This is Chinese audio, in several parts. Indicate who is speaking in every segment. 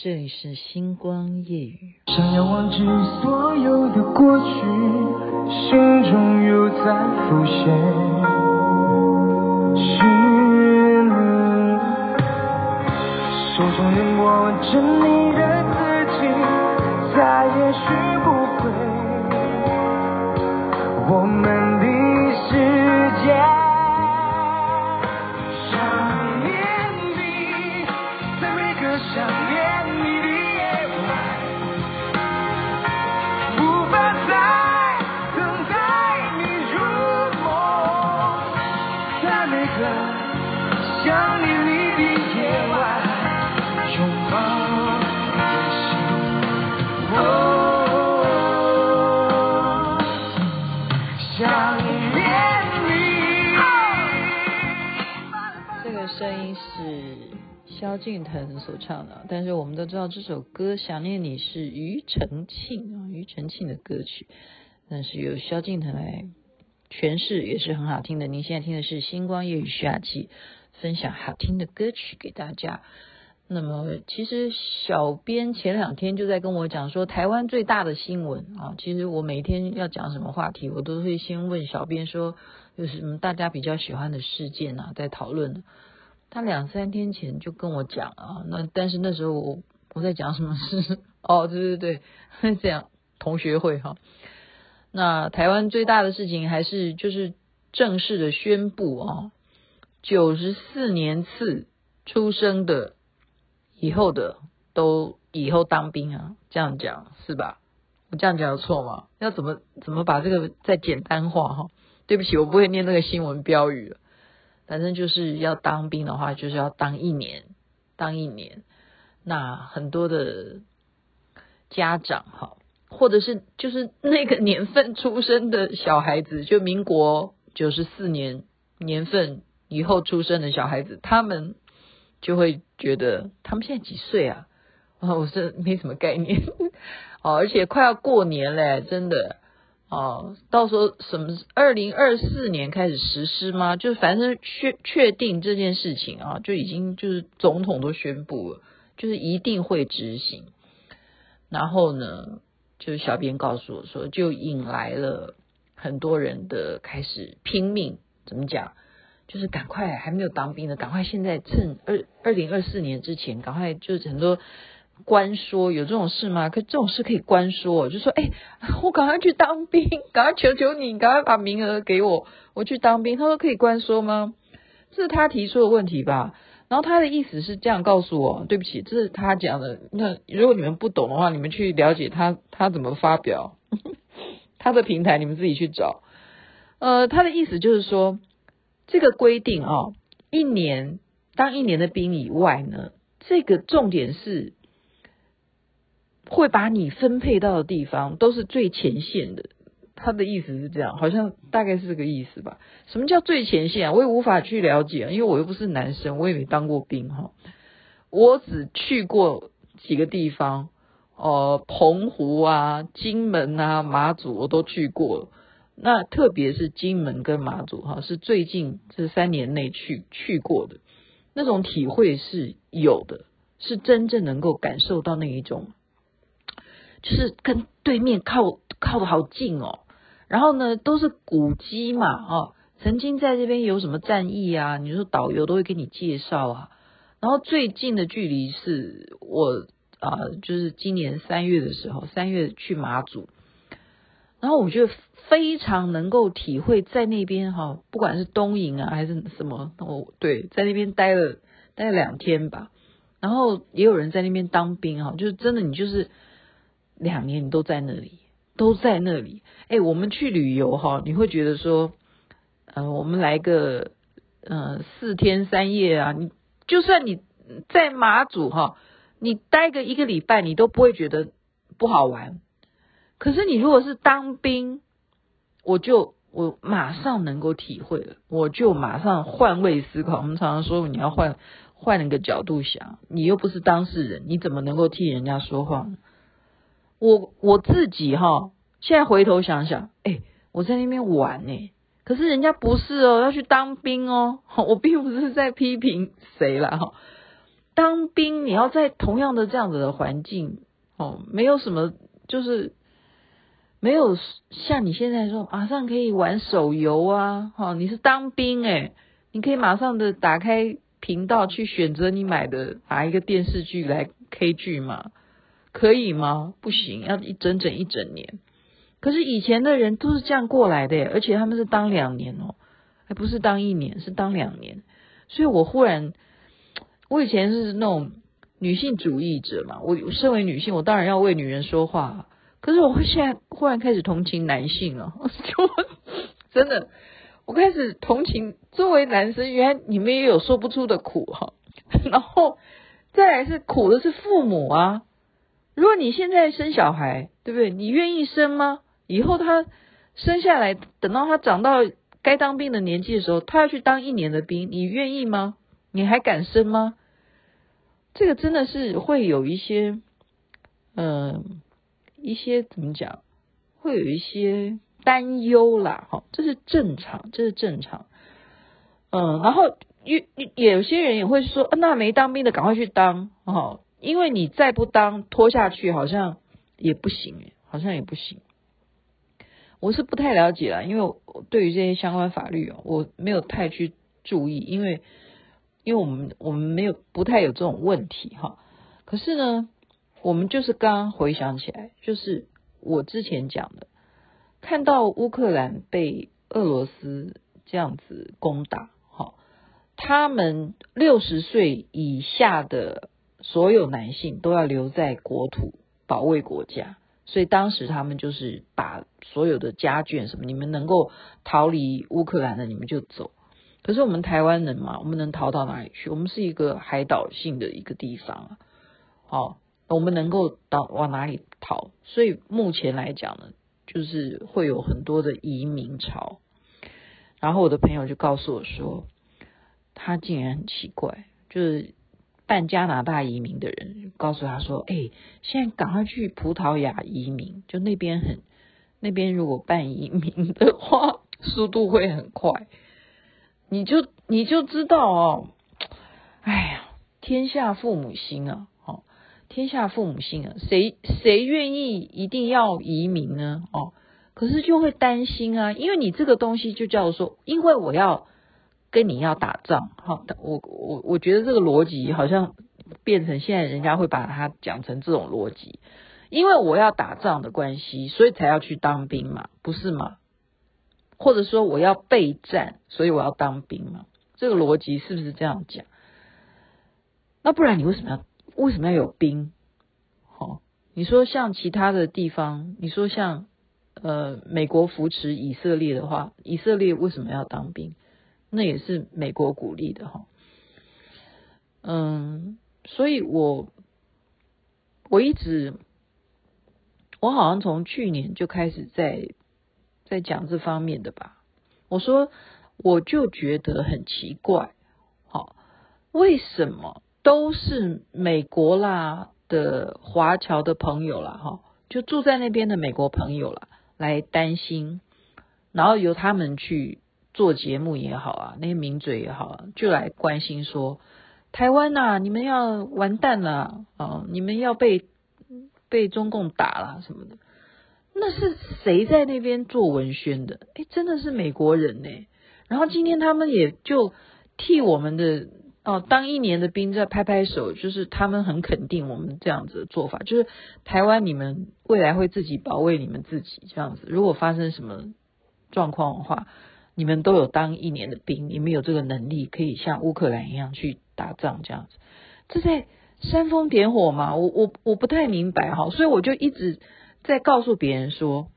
Speaker 1: 这里是星光夜。
Speaker 2: 想要忘记所有的过去，心中又在浮现。是你，手中仍握着你的字迹，再也寻不回我们在想你
Speaker 1: 离
Speaker 2: 别夜晚，拥抱
Speaker 1: 这个声音是萧敬腾所唱的，但是我们都知道这首歌《想念你》是庾澄庆啊，庾澄庆的歌曲，但是由萧敬腾来诠释也是很好听的。您现在听的是星光夜雨夏季分享好听的歌曲给大家。那么，其实小编前两天就在跟我讲说，台湾最大的新闻啊，其实我每天要讲什么话题，我都会先问小编说有什么大家比较喜欢的事件啊，在讨论。他两三天前就跟我讲啊，那但是那时候我我在讲什么事？哦，对对对，这样同学会哈。那台湾最大的事情还是就是正式的宣布啊，九十四年次出生的以后的都以后当兵啊，这样讲是吧？我这样讲有错吗？要怎么怎么把这个再简单化哈？对不起，我不会念那个新闻标语了。反正就是要当兵的话，就是要当一年，当一年。那很多的家长哈，或者是就是那个年份出生的小孩子，就民国九十四年年份以后出生的小孩子，他们就会觉得他们现在几岁啊？啊，我是没什么概念 哦，而且快要过年嘞，真的。哦，到时候什么二零二四年开始实施吗？就反正确确定这件事情啊，就已经就是总统都宣布了，就是一定会执行。然后呢，就是小编告诉我说，就引来了很多人的开始拼命，怎么讲？就是赶快还没有当兵的，赶快现在趁二二零二四年之前，赶快就是很多。关说有这种事吗？可这种事可以关说，就说哎，我赶快去当兵，赶快求求你，赶快把名额给我，我去当兵。他说可以关说吗？这是他提出的问题吧？然后他的意思是这样告诉我，对不起，这是他讲的。那如果你们不懂的话，你们去了解他他怎么发表 他的平台，你们自己去找。呃，他的意思就是说，这个规定啊、哦，一年当一年的兵以外呢，这个重点是。会把你分配到的地方都是最前线的，他的意思是这样，好像大概是这个意思吧。什么叫最前线啊？我也无法去了解，因为我又不是男生，我也没当过兵哈。我只去过几个地方，呃，澎湖啊、金门啊、马祖我都去过。那特别是金门跟马祖哈，是最近这三年内去去过的，那种体会是有的，是真正能够感受到那一种。就是跟对面靠靠的好近哦，然后呢都是古迹嘛，哦，曾经在这边有什么战役啊？你说导游都会给你介绍啊。然后最近的距离是我啊、就是今年三月的时候，三月去马祖，然后我觉得非常能够体会在那边哈、哦，不管是东营啊还是什么，我对在那边待了待了两天吧，然后也有人在那边当兵哈、就是真的你就是。两年你都在那里，都在那里。哎，我们去旅游哈，你会觉得说，呃，我们来个呃四天三夜啊，你就算你在马祖哈，你待个一个礼拜，你都不会觉得不好玩。可是你如果是当兵，我就我马上能够体会了，我就马上换位思考。我们常常说你要换换一个角度想，你又不是当事人，你怎么能够替人家说话呢？我我自己哈，现在回头想想，哎，我在那边玩呢，可是人家不是哦，要去当兵哦。我并不是在批评谁啦哈，当兵，你要在同样的这样子的环境哦，没有什么，就是没有像你现在说马上可以玩手游啊，哈、你是当兵诶，你可以马上的打开频道去选择你买的哪一个电视剧来 K 剧嘛？可以吗？不行，要一整整一整年。可是以前的人都是这样过来的，而且他们是当两年哦，还不是当一年，是当两年。所以我忽然，我以前是那种女性主义者嘛，我身为女性，我当然要为女人说话。可是我会现在忽然开始同情男性了，就 真的，我开始同情作为男生，原来你们也有说不出的苦哈。然后再来是苦的是父母啊，如果你现在生小孩，对不对？你愿意生吗？以后他生下来，等到他长到该当兵的年纪的时候，他要去当一年的兵，你愿意吗？你还敢生吗？这个真的是会有一些，嗯、一些怎么讲，会有一些担忧啦，哈，这是正常，这是正常。嗯，然后有有些人也会说，那没当兵的赶快去当，哦，因为你再不当，拖下去好像也不行，好像也不行。我是不太了解啦，因为我对于这些相关法律哦，我没有太去注意，因为因为我们我们没有不太有这种问题哈。可是呢，我们就是刚刚回想起来，就是我之前讲的，看到乌克兰被俄罗斯这样子攻打，哈，他们六十岁以下的所有男性都要留在国土保卫国家。所以当时他们就是把所有的家眷什么，你们能够逃离乌克兰的，你们就走。可是我们台湾人嘛，我们能逃到哪里去？我们是一个海岛性的一个地方啊，好，我们能够到往哪里逃？所以目前来讲呢，就是会有很多的移民潮。然后我的朋友就告诉我说，他竟然很奇怪，就是。办加拿大移民的人告诉他说：“哎，现在赶快去葡萄牙移民，就那边很，那边如果办移民的话，速度会很快。你就你就知道哦，哎呀，天下父母心啊，哦，天下父母心啊，谁谁愿意一定要移民呢？哦，可是就会担心啊，因为你这个东西就叫做，因为我要。”跟你要打仗，哈，我我我觉得这个逻辑好像变成现在人家会把它讲成这种逻辑，因为我要打仗的关系，所以才要去当兵嘛，不是吗？或者说我要备战，所以我要当兵嘛，这个逻辑是不是这样讲？那不然你为什么要为什么要有兵？好，你说像其他的地方，你说像呃美国扶持以色列的话，以色列为什么要当兵？那也是美国鼓励的哈，嗯，所以我我一直我好像从去年就开始在在讲这方面的吧。我说我就觉得很奇怪，好，为什么都是美国啦的华侨的朋友啦，哈，就住在那边的美国朋友啦，来担心，然后由他们去。做节目也好啊，那些名嘴也好啊，就来关心说，台湾呐、啊，你们要完蛋了啊，你们要被被中共打了什么的。那是谁在那边做文宣的？哎，真的是美国人呢。然后今天他们也就替我们的哦，当一年的兵在拍拍手，就是他们很肯定我们这样子的做法，就是台湾你们未来会自己保卫你们自己这样子。如果发生什么状况的话。你们都有当一年的兵，你们有这个能力，可以像乌克兰一样去打仗，这样子，这在煽风点火吗？我我我不太明白哈，所以我就一直在告诉别人说，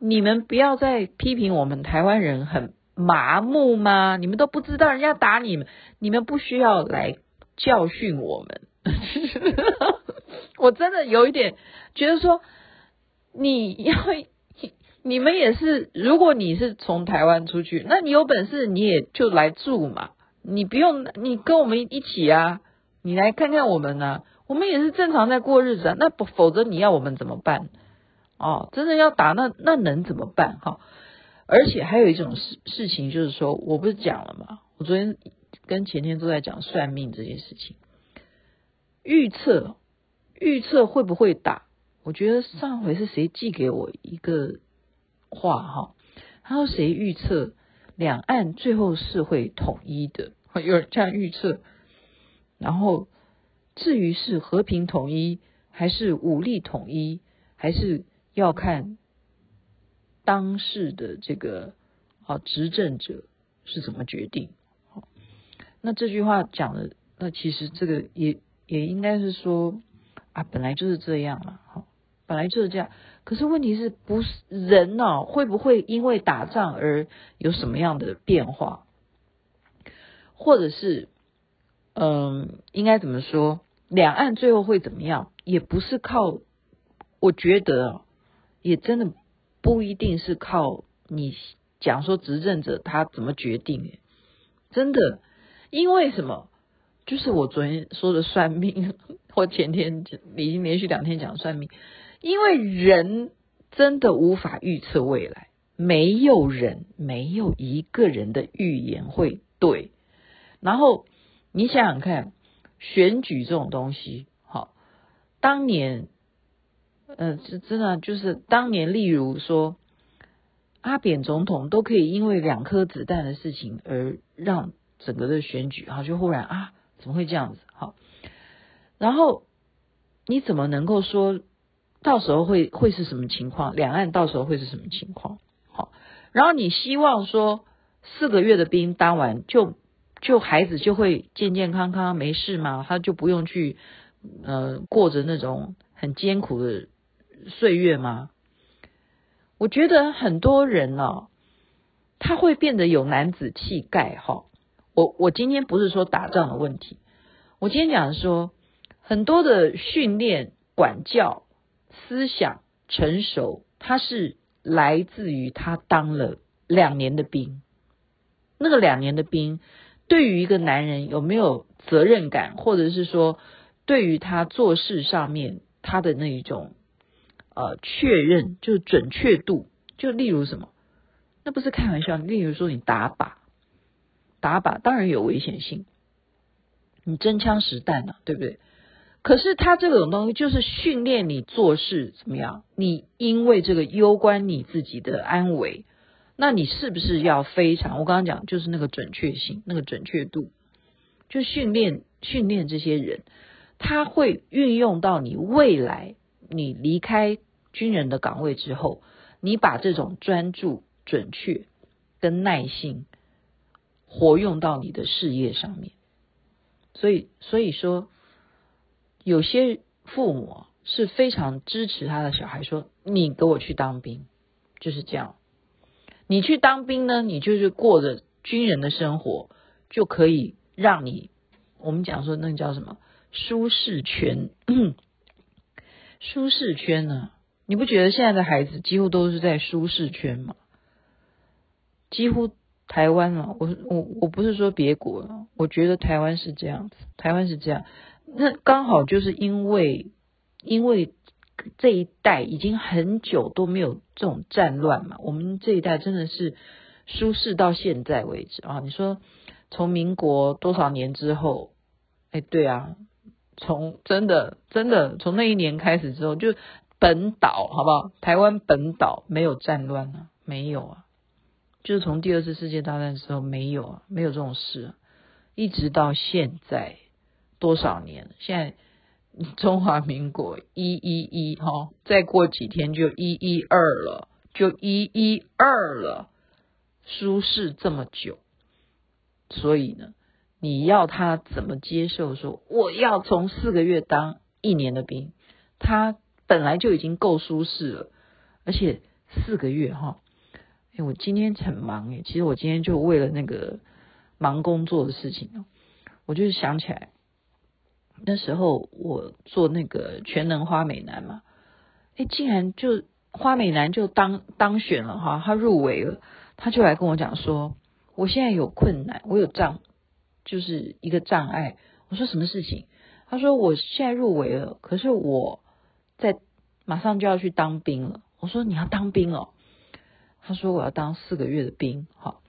Speaker 1: 你们不要再批评我们台湾人很麻木吗？你们都不知道人家打你们，你们不需要来教训我们。我真的有一点觉得说，你要。你们也是，如果你是从台湾出去，那你有本事你也就来住嘛，你不用你跟我们一起啊，你来看看我们啊，我们也是正常在过日子啊，那不否则你要我们怎么办？哦，真的要打那那能怎么办？哈，而且还有一种事事情就是说，我不是讲了吗？我昨天跟前天都在讲算命这件事情，预测预测会不会打？我觉得上回是谁寄给我一个话哈？他说谁预测两岸最后是会统一的？有人这样预测。然后至于是和平统一还是武力统一，还是要看当事的这个啊执政者是怎么决定。那这句话讲的，那其实这个也也应该是说啊，本来就是这样嘛，好，本来就是这样。可是问题是不是人呢？会不会因为打仗而有什么样的变化？或者是，嗯，应该怎么说？两岸最后会怎么样？也不是靠，我觉得也真的不一定是靠你讲说执政者他怎么决定，真的。因为什么？就是我昨天说的算命，或前天已经连续两天讲算命。因为人真的无法预测未来，没有人，没有一个人的预言会对。然后你想想看，选举这种东西，好，当年，呃，是真的，就是当年，例如说阿扁总统都可以因为两颗子弹的事情而让。整个的选举，哈，就忽然啊，怎么会这样子？好，然后你怎么能够说到时候会会是什么情况？两岸到时候会是什么情况？好，然后你希望说四个月的兵当完，就就孩子就会健健康康没事吗？他就不用去呃过着那种很艰苦的岁月吗？我觉得很多人呢、哦，他会变得有男子气概，哈。我我今天不是说打仗的问题，我今天讲说很多的训练、管教、思想成熟，它是来自于他当了两年的兵。那个两年的兵，对于一个男人有没有责任感，或者是说对于他做事上面他的那一种呃确认，就是准确度，就例如什么，那不是开玩笑，例如说你打靶。打靶当然有危险性，你真枪实弹呐，对不对？可是他这种东西就是训练你做事怎么样？你因为这个攸关你自己的安危，那你是不是要非常？我刚刚讲就是那个准确性，那个准确度，就训练训练这些人，他会运用到你未来，你离开军人的岗位之后，你把这种专注、准确跟耐性。活用到你的事业上面，所以所以说，有些父母是非常支持他的小孩，说你给我去当兵，就是这样。你去当兵呢，你就是过着军人的生活，就可以让你我们讲说那个叫什么舒适圈，舒适圈呢？你不觉得现在的孩子几乎都是在舒适圈吗？几乎。台湾啊，我我我不是说别国，我觉得台湾是这样子，台湾是这样，那刚好就是因为因为这一代已经很久都没有这种战乱嘛，我们这一代真的是舒适到现在为止啊。你说从民国多少年之后，哎，对啊，从真的真的从那一年开始之后，就本岛好不好？台湾本岛没有战乱啊，没有啊。就是从第二次世界大战之后没有啊，没有这种事，一直到现在多少年？现在中华民国一一一哈，再过几天就一一二了，就一一二了，舒适这么久，所以呢，你要他怎么接受说我要从四个月当一年的兵？他本来就已经够舒适了，而且四个月哈。哎，我今天很忙哎，其实我今天就为了那个忙工作的事情哦，我就是想起来那时候我做那个全能花美男嘛，哎，竟然就花美男就当当选了哈，他入围了，他就来跟我讲说，我现在有困难，我有障，就是一个障碍。我说什么事情？他说我现在入围了，可是我在马上就要去当兵了。我说你要当兵哦。他说我要当四个月的兵，好，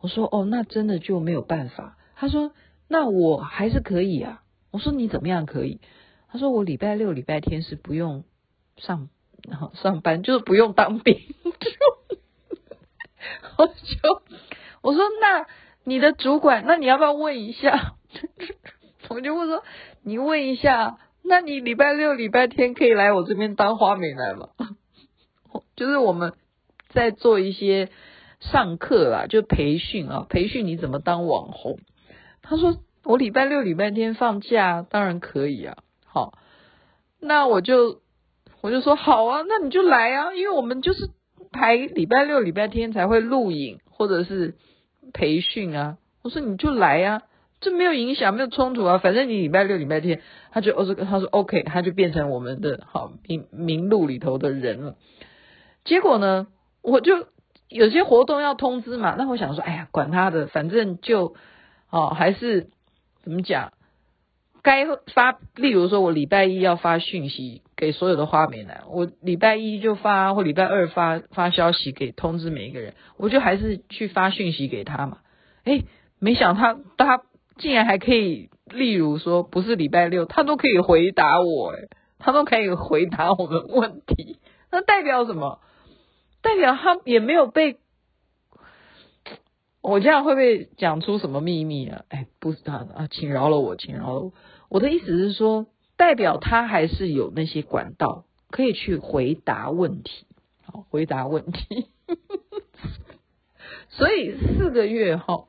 Speaker 1: 我说哦，那真的就没有办法。他说那我还是可以啊。我说你怎么样可以？他说我礼拜六、礼拜天是不用上上班，就是不用当兵。我就我说那你的主管，那你要不要问一下？我就问说你问一下，那你礼拜六、礼拜天可以来我这边当花美男吗？就是我们在做一些上课啦，就培训啊，培训你怎么当网红。他说我礼拜六、礼拜天放假，当然可以啊。好，那我就我就说好啊，那你就来啊，因为我们就是排礼拜六、礼拜天才会录影或者是培训啊。我说你就来啊，这没有影响，没有冲突啊，反正你礼拜六、礼拜天，他就哦这个他说 OK，他就变成我们的好名名录里头的人了。结果呢，我就有些活动要通知嘛，那我想说，哎呀，管他的，反正就哦还是怎么讲。该发，例如说，我礼拜一要发讯息给所有的花美男，我礼拜一就发，或礼拜二发发消息给通知每一个人，我就还是去发讯息给他嘛。哎，没想到他他竟然还可以，例如说不是礼拜六，他都可以回答我，哎，他都可以回答我的问题，那代表什么？代表他也没有被。我这样会不会讲出什么秘密啊？哎，不知道啊，请饶了我，请饶了我。我的意思是说，代表他还是有那些管道可以去回答问题，好，回答问题。所以四个月哈，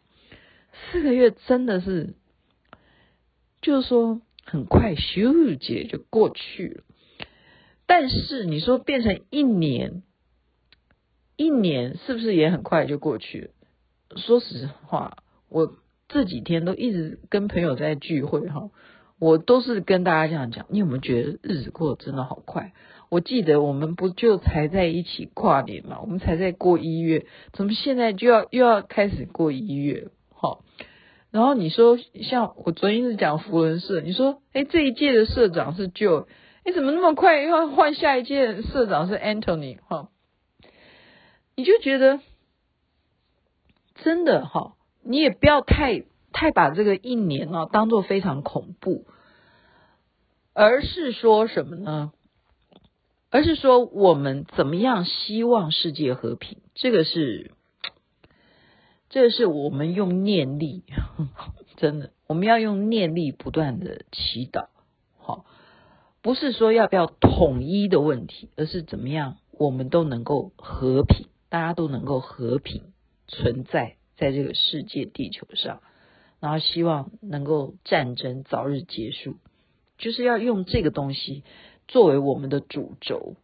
Speaker 1: 四个月真的是，就是说很快咻姐就过去了。但是你说变成一年，一年是不是也很快就过去了？说实话，我这几天都一直跟朋友在聚会哈，我都是跟大家这样讲。你有没有觉得日子过得真的好快？我记得我们不就才在一起跨年嘛，我们才在过一月，怎么现在就要又要开始过一月？好，然后你说像我昨天是讲扶轮社，你说哎这一届的社长是 Joe，哎怎么那么快又要换下一届社长是 Anthony？哈，你就觉得。真的哈，你也不要太太把这个一年啊当做非常恐怖，而是说什么呢？而是说我们怎么样希望世界和平？这个是，这个是我们用念力，真的，我们要用念力不断的祈祷。好，不是说要不要统一的问题，而是怎么样我们都能够和平，大家都能够和平。存在在这个世界地球上，然后希望能够战争早日结束，就是要用这个东西作为我们的主轴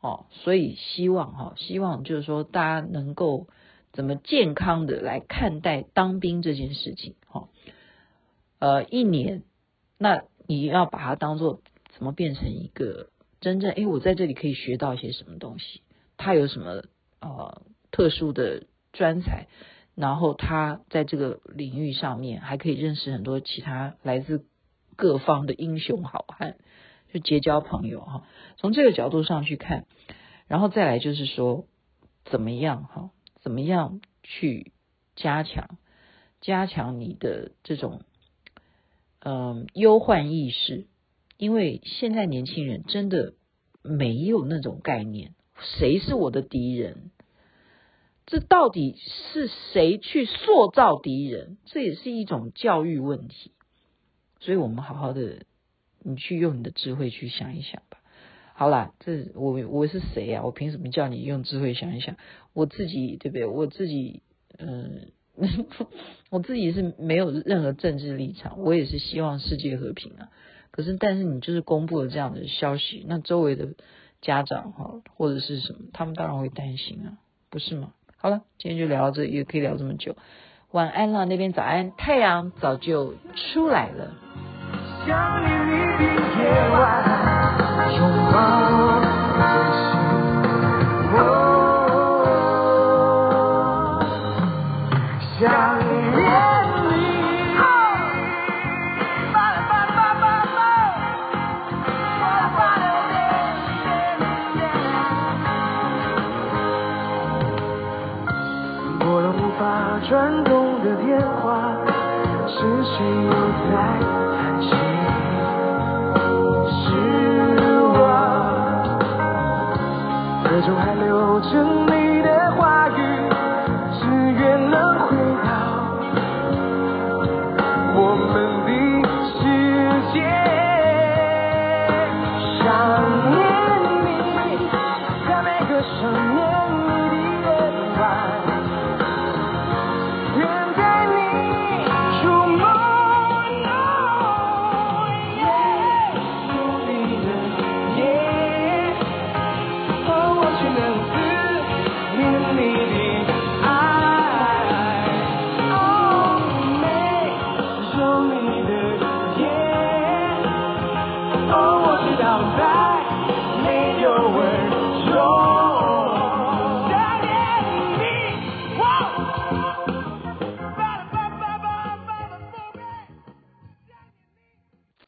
Speaker 1: 哦。所以希望哈，希望就是说大家能够怎么健康的来看待当兵这件事情哈。呃，一年，那你要把它当做怎么变成一个真正诶，我在这里可以学到一些什么东西？它有什么呃特殊的？专才，然后他在这个领域上面还可以认识很多其他来自各方的英雄好汉，就结交朋友哈。从这个角度上去看，然后再来就是说，怎么样哈？怎么样去加强加强你的这种嗯忧患意识？因为现在年轻人真的没有那种概念，谁是我的敌人？这到底是谁去塑造敌人？这也是一种教育问题。所以我们好好的，你去用你的智慧去想一想吧。好啦，这我我是谁呀？我凭什么叫你用智慧想一想？我自己对不对？我自己嗯，我自己是没有任何政治立场，我也是希望世界和平啊。可是，但是你就是公布了这样的消息，那周围的家长哈或者是什么，他们当然会担心啊，不是吗？好了，今天就聊到这，也可以聊这么久。晚安了，那边早安，太阳早就出来了。想念你的夜晚，拥抱的想念